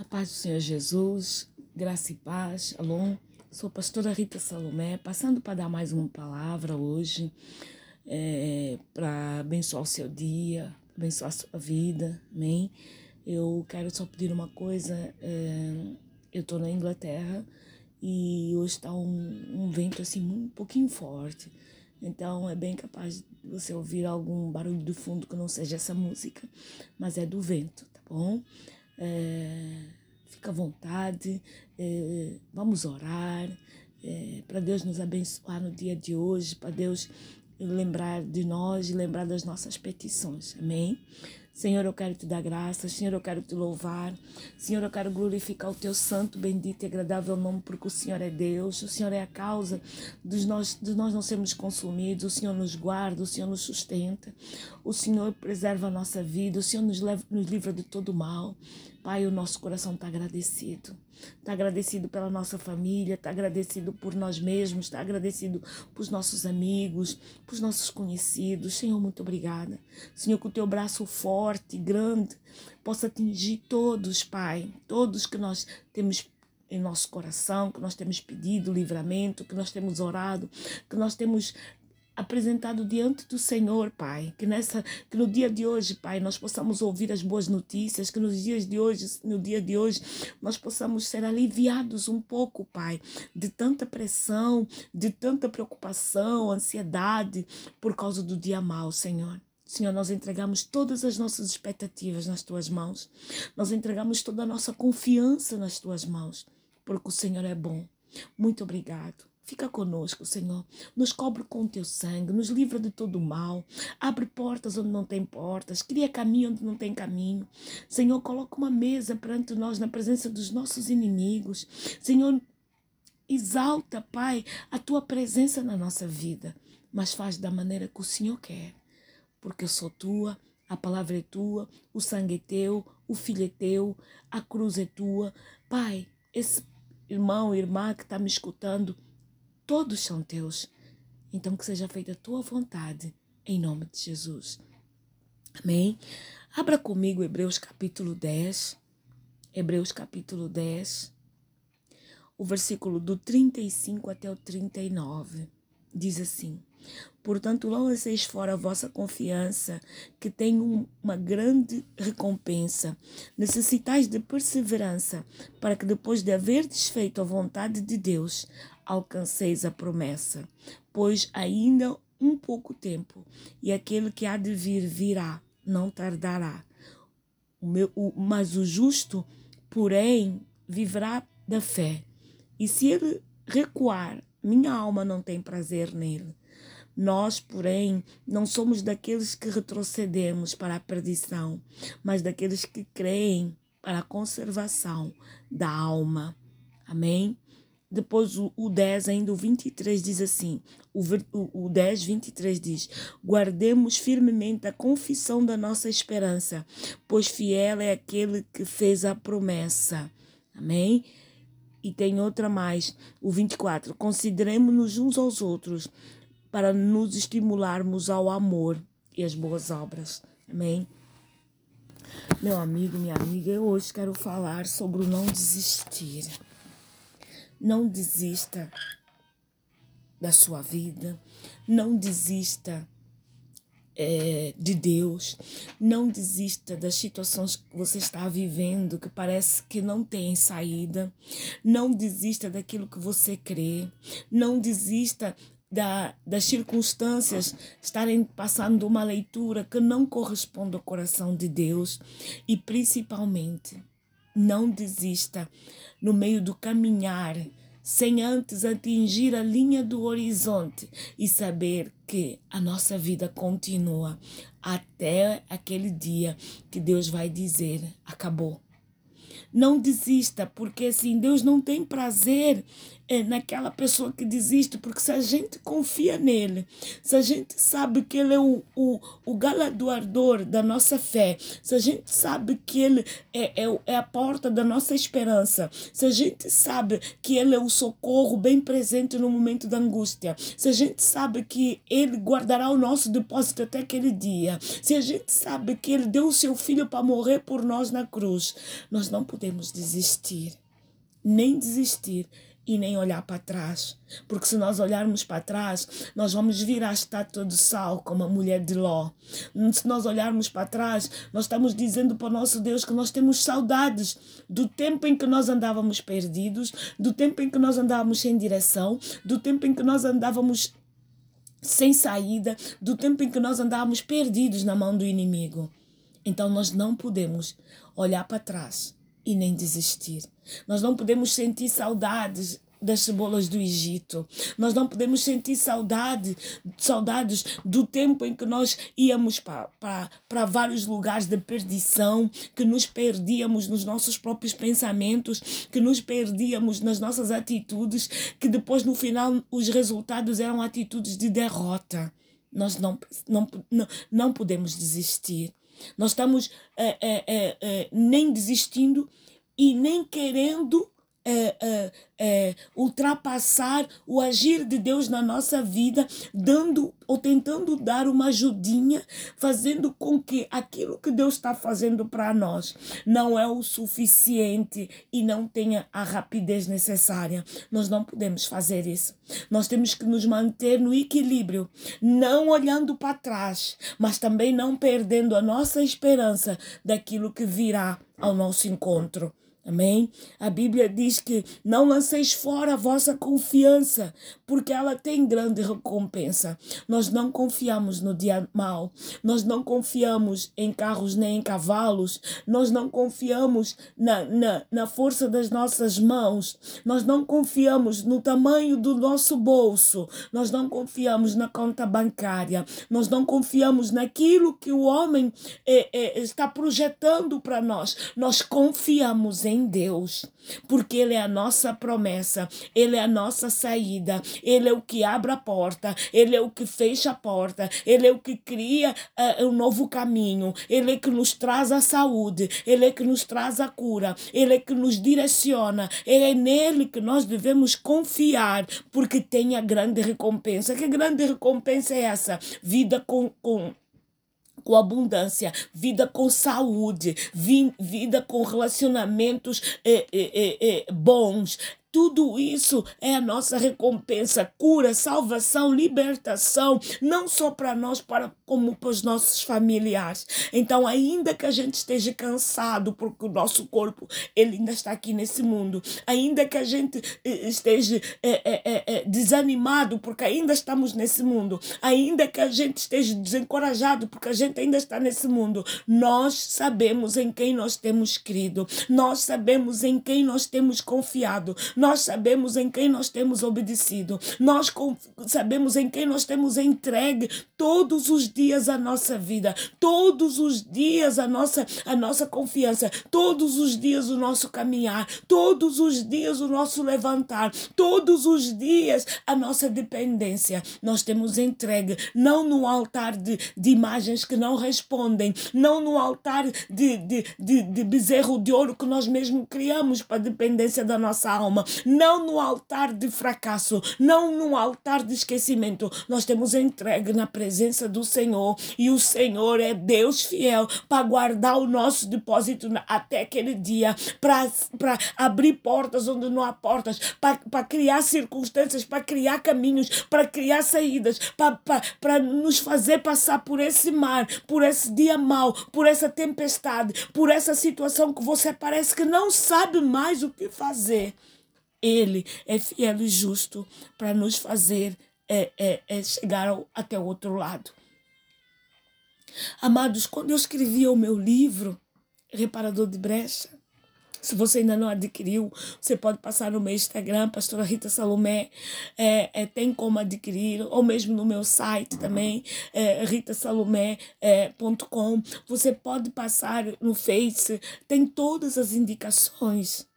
A paz do Senhor Jesus, graça e paz, alô. Sou a pastora Rita Salomé, passando para dar mais uma palavra hoje, é, para abençoar o seu dia, abençoar a sua vida, amém? Eu quero só pedir uma coisa, é, eu estou na Inglaterra e hoje está um, um vento assim um pouquinho forte, então é bem capaz de você ouvir algum barulho do fundo que não seja essa música, mas é do vento, tá bom? É, fica à vontade, é, vamos orar é, para Deus nos abençoar no dia de hoje, para Deus lembrar de nós e lembrar das nossas petições. Amém? Senhor, eu quero te dar graças. Senhor, eu quero te louvar. Senhor, eu quero glorificar o teu santo, bendito e agradável nome, porque o Senhor é Deus. O Senhor é a causa dos nós, de nós não sermos consumidos. O Senhor nos guarda, o Senhor nos sustenta. O Senhor preserva a nossa vida. O Senhor nos, leva, nos livra de todo mal. Pai, o nosso coração está agradecido. Está agradecido pela nossa família, está agradecido por nós mesmos, está agradecido por nossos amigos, por nossos conhecidos. Senhor, muito obrigada. Senhor, que o teu braço forte, grande, possa atingir todos, Pai, todos que nós temos em nosso coração, que nós temos pedido livramento, que nós temos orado, que nós temos apresentado diante do Senhor, Pai. Que nessa que no dia de hoje, Pai, nós possamos ouvir as boas notícias, que nos dias de hoje, no dia de hoje, nós possamos ser aliviados um pouco, Pai, de tanta pressão, de tanta preocupação, ansiedade por causa do dia mal, Senhor. Senhor, nós entregamos todas as nossas expectativas nas tuas mãos. Nós entregamos toda a nossa confiança nas tuas mãos, porque o Senhor é bom. Muito obrigado. Fica conosco, Senhor. Nos cobre com o teu sangue, nos livra de todo o mal. Abre portas onde não tem portas, cria caminho onde não tem caminho. Senhor, coloca uma mesa perante nós na presença dos nossos inimigos. Senhor, exalta, Pai, a tua presença na nossa vida, mas faz da maneira que o Senhor quer. Porque eu sou tua, a palavra é tua, o sangue é teu, o filho é teu, a cruz é tua. Pai, esse irmão, irmã que está me escutando, todos são teus. Então que seja feita a tua vontade, em nome de Jesus. Amém? Abra comigo Hebreus capítulo 10. Hebreus capítulo 10. O versículo do 35 até o 39. Diz assim: Portanto, lanceis fora a vossa confiança, que tem uma grande recompensa. Necessitais de perseverança, para que depois de haver desfeito a vontade de Deus, alcanceis a promessa. Pois ainda um pouco tempo, e aquele que há de vir virá, não tardará. O meu, o, mas o justo, porém, viverá da fé. E se ele recuar, minha alma não tem prazer nele. Nós, porém, não somos daqueles que retrocedemos para a perdição, mas daqueles que creem para a conservação da alma. Amém? Depois o, o 10, ainda o 23 diz assim, o, o, o 10, 23 diz, guardemos firmemente a confissão da nossa esperança, pois fiel é aquele que fez a promessa. Amém? E tem outra mais, o 24, consideremos-nos uns aos outros para nos estimularmos ao amor e às boas obras. Amém? Meu amigo, minha amiga, eu hoje quero falar sobre o não desistir. Não desista da sua vida, não desista é, de Deus, não desista das situações que você está vivendo, que parece que não tem saída, não desista daquilo que você crê, não desista da, das circunstâncias estarem passando uma leitura que não corresponde ao coração de Deus. E principalmente não desista no meio do caminhar sem antes atingir a linha do horizonte e saber que a nossa vida continua até aquele dia que Deus vai dizer acabou. Não desista, porque assim Deus não tem prazer é naquela pessoa que desiste, porque se a gente confia nele, se a gente sabe que ele é o, o, o galardoador da nossa fé, se a gente sabe que ele é, é, é a porta da nossa esperança, se a gente sabe que ele é o socorro bem presente no momento da angústia, se a gente sabe que ele guardará o nosso depósito até aquele dia, se a gente sabe que ele deu o seu filho para morrer por nós na cruz, nós não podemos podemos desistir, nem desistir e nem olhar para trás. Porque se nós olharmos para trás, nós vamos vir à estátua de sal, como a mulher de Ló. Se nós olharmos para trás, nós estamos dizendo para o nosso Deus que nós temos saudades do tempo em que nós andávamos perdidos, do tempo em que nós andávamos sem direção, do tempo em que nós andávamos sem saída, do tempo em que nós andávamos perdidos na mão do inimigo. Então nós não podemos olhar para trás e nem desistir. Nós não podemos sentir saudades das cebolas do Egito. Nós não podemos sentir saudade, saudades do tempo em que nós íamos para vários lugares de perdição, que nos perdíamos nos nossos próprios pensamentos, que nos perdíamos nas nossas atitudes, que depois no final os resultados eram atitudes de derrota. Nós não, não, não, não podemos desistir. Nós estamos é, é, é, nem desistindo e nem querendo é, é, é, ultrapassar o agir de Deus na nossa vida, dando ou tentando dar uma ajudinha, fazendo com que aquilo que Deus está fazendo para nós não é o suficiente e não tenha a rapidez necessária. Nós não podemos fazer isso. Nós temos que nos manter no equilíbrio, não olhando para trás, mas também não perdendo a nossa esperança daquilo que virá ao nosso encontro. Amém? A Bíblia diz que não lanceis fora a vossa confiança, porque ela tem grande recompensa. Nós não confiamos no dia mal, nós não confiamos em carros nem em cavalos, nós não confiamos na, na, na força das nossas mãos, nós não confiamos no tamanho do nosso bolso, nós não confiamos na conta bancária, nós não confiamos naquilo que o homem é, é, está projetando para nós, nós confiamos em em Deus, porque Ele é a nossa promessa, Ele é a nossa saída, Ele é o que abre a porta, Ele é o que fecha a porta, Ele é o que cria uh, um novo caminho, Ele é que nos traz a saúde, Ele é que nos traz a cura, Ele é que nos direciona, é nele que nós devemos confiar, porque tem a grande recompensa. Que grande recompensa é essa? Vida com, com com abundância, vida com saúde, vida com relacionamentos eh, eh, eh, bons, tudo isso é a nossa recompensa, cura, salvação, libertação, não só para nós, para, como para os nossos familiares. Então, ainda que a gente esteja cansado, porque o nosso corpo ele ainda está aqui nesse mundo, ainda que a gente eh, esteja é, é, é, desanimado, porque ainda estamos nesse mundo, ainda que a gente esteja desencorajado, porque a gente ainda está nesse mundo, nós sabemos em quem nós temos crido, nós sabemos em quem nós temos confiado nós sabemos em quem nós temos obedecido. Nós sabemos em quem nós temos entregue todos os dias a nossa vida, todos os dias a nossa, a nossa confiança, todos os dias o nosso caminhar, todos os dias o nosso levantar, todos os dias a nossa dependência. Nós temos entregue, não no altar de, de imagens que não respondem, não no altar de, de, de, de bezerro de ouro que nós mesmos criamos para a dependência da nossa alma, não no altar de fracasso, não no altar de esquecimento. Nós temos entregue na presença do Senhor e o Senhor é Deus fiel para guardar o nosso depósito até aquele dia, para abrir portas onde não há portas, para criar circunstâncias, para criar caminhos, para criar saídas, para nos fazer passar por esse mar, por esse dia mau, por essa tempestade, por essa situação que você parece que não sabe mais o que fazer. Ele é fiel e justo para nos fazer é, é, é chegar ao, até o outro lado. Amados, quando eu escrevia o meu livro, Reparador de Brecha, se você ainda não adquiriu, você pode passar no meu Instagram, Pastora Rita Salomé, é, é, tem como adquirir, ou mesmo no meu site também, é, ritasalomé.com. Você pode passar no Face, tem todas as indicações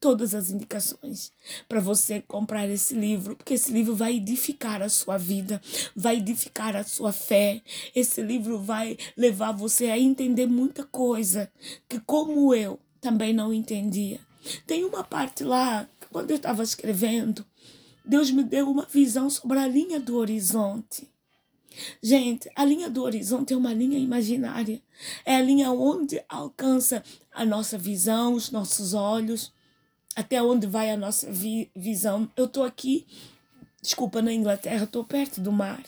todas as indicações para você comprar esse livro, porque esse livro vai edificar a sua vida, vai edificar a sua fé. Esse livro vai levar você a entender muita coisa que, como eu, também não entendia. Tem uma parte lá, quando eu estava escrevendo, Deus me deu uma visão sobre a linha do horizonte. Gente, a linha do horizonte é uma linha imaginária. É a linha onde alcança a nossa visão, os nossos olhos, até onde vai a nossa vi visão. Eu estou aqui, desculpa, na Inglaterra, estou perto do mar.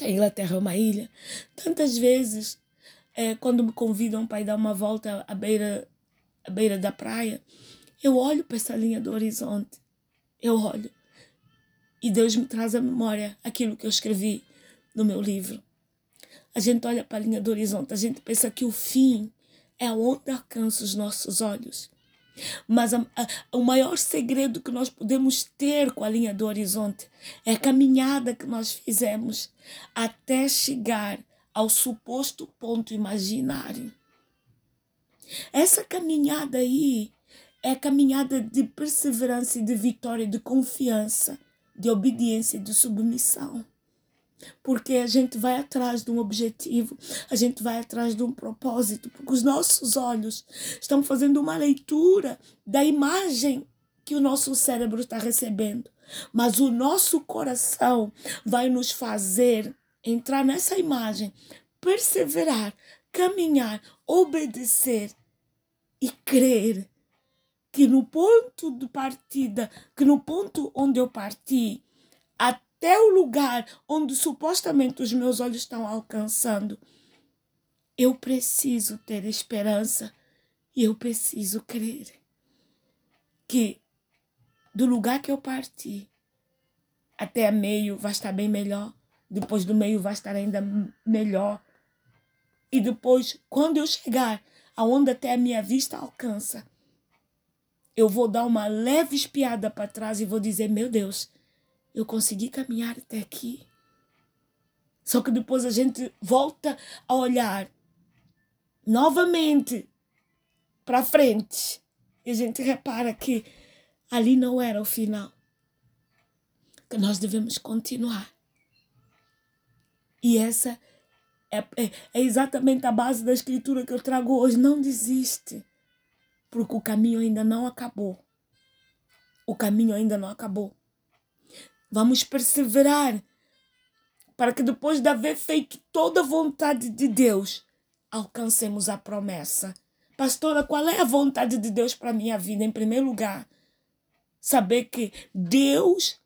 A Inglaterra é uma ilha. Tantas vezes, é, quando me convidam para ir dar uma volta à beira, à beira da praia, eu olho para essa linha do horizonte. Eu olho. E Deus me traz à memória aquilo que eu escrevi no meu livro. A gente olha para a linha do horizonte, a gente pensa que o fim é onde alcança os nossos olhos. Mas a, a, o maior segredo que nós podemos ter com a linha do horizonte é a caminhada que nós fizemos até chegar ao suposto ponto imaginário. Essa caminhada aí é caminhada de perseverança e de vitória, de confiança, de obediência e de submissão. Porque a gente vai atrás de um objetivo, a gente vai atrás de um propósito, porque os nossos olhos estão fazendo uma leitura da imagem que o nosso cérebro está recebendo. Mas o nosso coração vai nos fazer entrar nessa imagem, perseverar, caminhar, obedecer e crer que no ponto de partida, que no ponto onde eu parti, até o lugar onde supostamente os meus olhos estão alcançando, eu preciso ter esperança e eu preciso crer que do lugar que eu parti até meio vai estar bem melhor, depois do meio vai estar ainda melhor. E depois, quando eu chegar aonde até a minha vista alcança, eu vou dar uma leve espiada para trás e vou dizer: Meu Deus, eu consegui caminhar até aqui. Só que depois a gente volta a olhar novamente para frente e a gente repara que ali não era o final. Que nós devemos continuar. E essa é, é, é exatamente a base da escritura que eu trago hoje. Não desiste porque o caminho ainda não acabou. O caminho ainda não acabou. Vamos perseverar para que depois de haver feito toda a vontade de Deus, alcancemos a promessa. Pastora, qual é a vontade de Deus para a minha vida? Em primeiro lugar, saber que Deus,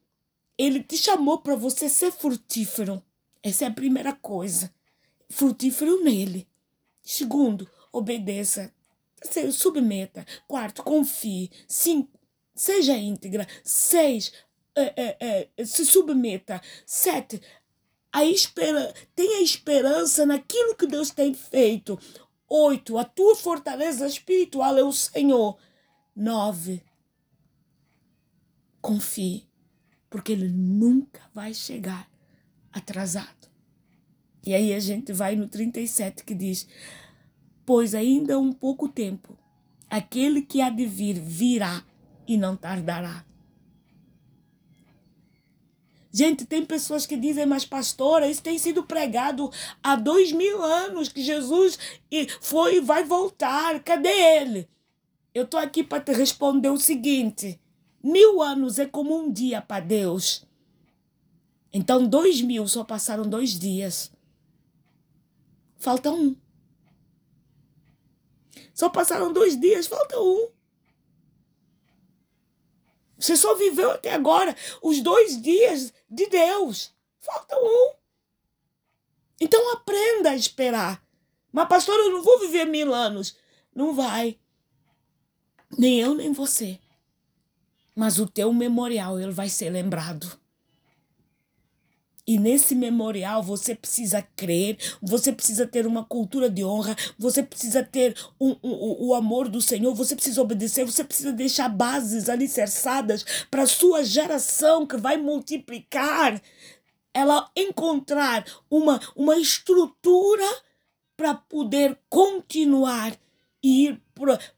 Ele te chamou para você ser frutífero. Essa é a primeira coisa. Frutífero nele. Segundo, obedeça submeta. Quarto, confie. Cinco, seja íntegra. Seis, é, é, é, se submeta. Sete, a espera, tenha esperança naquilo que Deus tem feito. Oito, a tua fortaleza espiritual é o Senhor. Nove, confie, porque Ele nunca vai chegar atrasado. E aí a gente vai no 37 que diz: pois ainda um pouco tempo, aquele que há de vir virá e não tardará. Gente, tem pessoas que dizem, mas pastora, isso tem sido pregado há dois mil anos que Jesus foi e vai voltar. Cadê ele? Eu estou aqui para te responder o seguinte: mil anos é como um dia para Deus. Então, dois mil só passaram dois dias. Falta um. Só passaram dois dias, falta um. Você só viveu até agora os dois dias de Deus. Falta um. Então aprenda a esperar. Mas, pastor, eu não vou viver mil anos. Não vai. Nem eu, nem você. Mas o teu memorial, ele vai ser lembrado. E nesse memorial você precisa crer, você precisa ter uma cultura de honra, você precisa ter um, um, o amor do Senhor, você precisa obedecer, você precisa deixar bases alicerçadas para a sua geração que vai multiplicar, ela encontrar uma, uma estrutura para poder continuar ir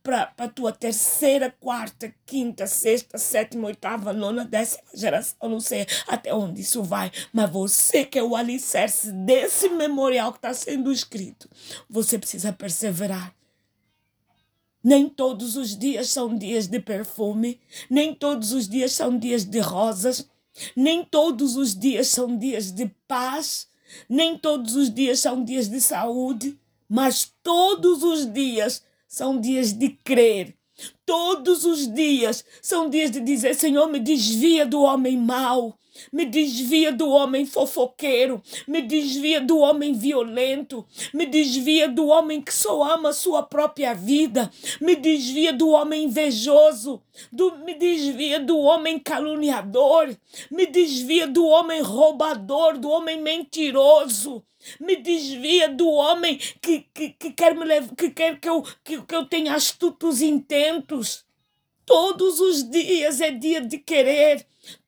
para a tua terceira, quarta, quinta, sexta, sétima, oitava, nona, décima geração, não sei até onde isso vai, mas você que é o alicerce desse memorial que está sendo escrito, você precisa perseverar. Nem todos os dias são dias de perfume, nem todos os dias são dias de rosas, nem todos os dias são dias de paz, nem todos os dias são dias de saúde, mas todos os dias são dias de crer. Todos os dias são dias de dizer: Senhor, me desvia do homem mau, me desvia do homem fofoqueiro, me desvia do homem violento, me desvia do homem que só ama a sua própria vida, me desvia do homem invejoso, do, me desvia do homem caluniador, me desvia do homem roubador, do homem mentiroso me desvia do homem que, que, que quer me levar, que quer que eu, que, que eu tenha astutos intentos. Todos os dias é dia de querer,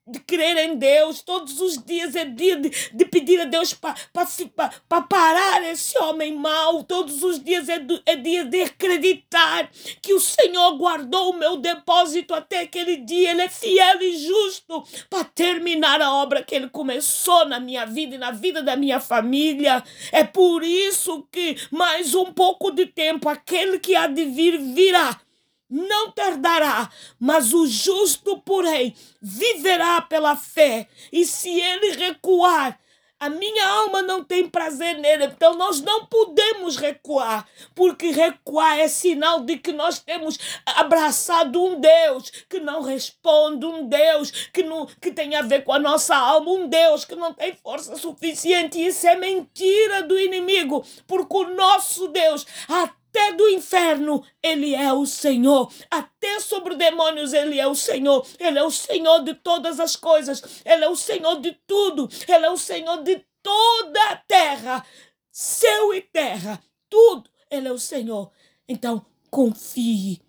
de crer em Deus. Todos os dias é dia de, de pedir a Deus para parar esse homem mau. Todos os dias é, do, é dia de acreditar que o Senhor guardou o meu depósito até aquele dia. Ele é fiel e justo para terminar a obra que ele começou na minha vida e na vida da minha família. É por isso que mais um pouco de tempo aquele que há de vir virá não tardará, mas o justo, porém, viverá pela fé. E se ele recuar, a minha alma não tem prazer nele, então nós não podemos recuar, porque recuar é sinal de que nós temos abraçado um Deus que não responde, um Deus que, não, que tem a ver com a nossa alma, um Deus que não tem força suficiente. Isso é mentira do inimigo, porque o nosso Deus, até até do inferno, Ele é o Senhor. Até sobre demônios, Ele é o Senhor. Ele é o Senhor de todas as coisas. Ele é o Senhor de tudo. Ele é o Senhor de toda a terra. Céu e terra, tudo. Ele é o Senhor. Então, confie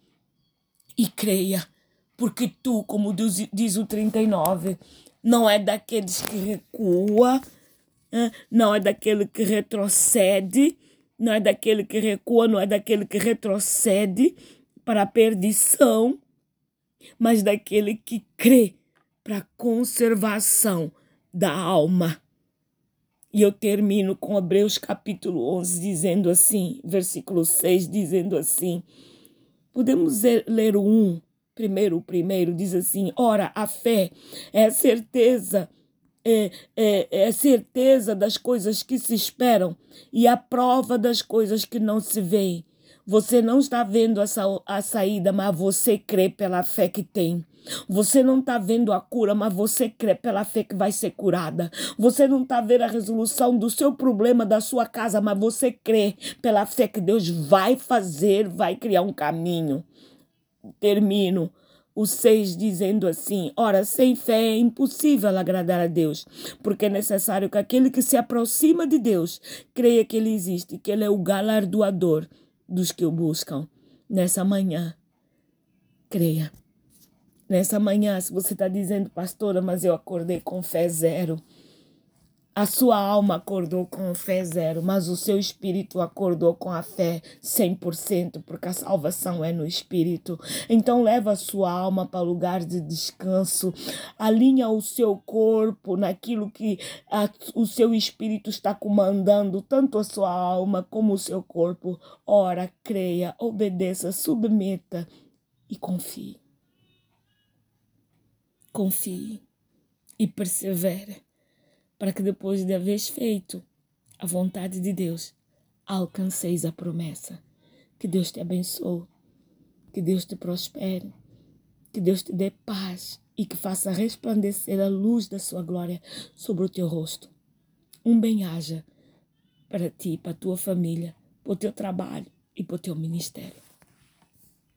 e creia. Porque tu, como diz, diz o 39, não é daqueles que recua, não é daquele que retrocede, não é daquele que recua, não é daquele que retrocede para a perdição, mas daquele que crê para a conservação da alma. E eu termino com Hebreus capítulo 11 dizendo assim, versículo 6 dizendo assim. Podemos ler o 1, primeiro o primeiro diz assim: "Ora, a fé é a certeza é, é, é certeza das coisas que se esperam e a prova das coisas que não se veem. Você não está vendo essa, a saída, mas você crê pela fé que tem. Você não está vendo a cura, mas você crê pela fé que vai ser curada. Você não está vendo a resolução do seu problema, da sua casa, mas você crê pela fé que Deus vai fazer, vai criar um caminho. Termino o 6 dizendo assim: Ora, sem fé é impossível agradar a Deus, porque é necessário que aquele que se aproxima de Deus creia que Ele existe, que Ele é o galardoador dos que o buscam. Nessa manhã, creia. Nessa manhã, se você está dizendo, pastora, mas eu acordei com fé zero. A sua alma acordou com fé zero, mas o seu espírito acordou com a fé 100%, porque a salvação é no espírito. Então leva a sua alma para lugar de descanso, alinha o seu corpo naquilo que a, o seu espírito está comandando, tanto a sua alma como o seu corpo. Ora, creia, obedeça, submeta e confie. Confie e persevere para que depois de haveres feito a vontade de Deus, alcanceis a promessa. Que Deus te abençoe, que Deus te prospere, que Deus te dê paz e que faça resplandecer a luz da sua glória sobre o teu rosto. Um bem-aja para ti, para a tua família, para o teu trabalho e para o teu ministério.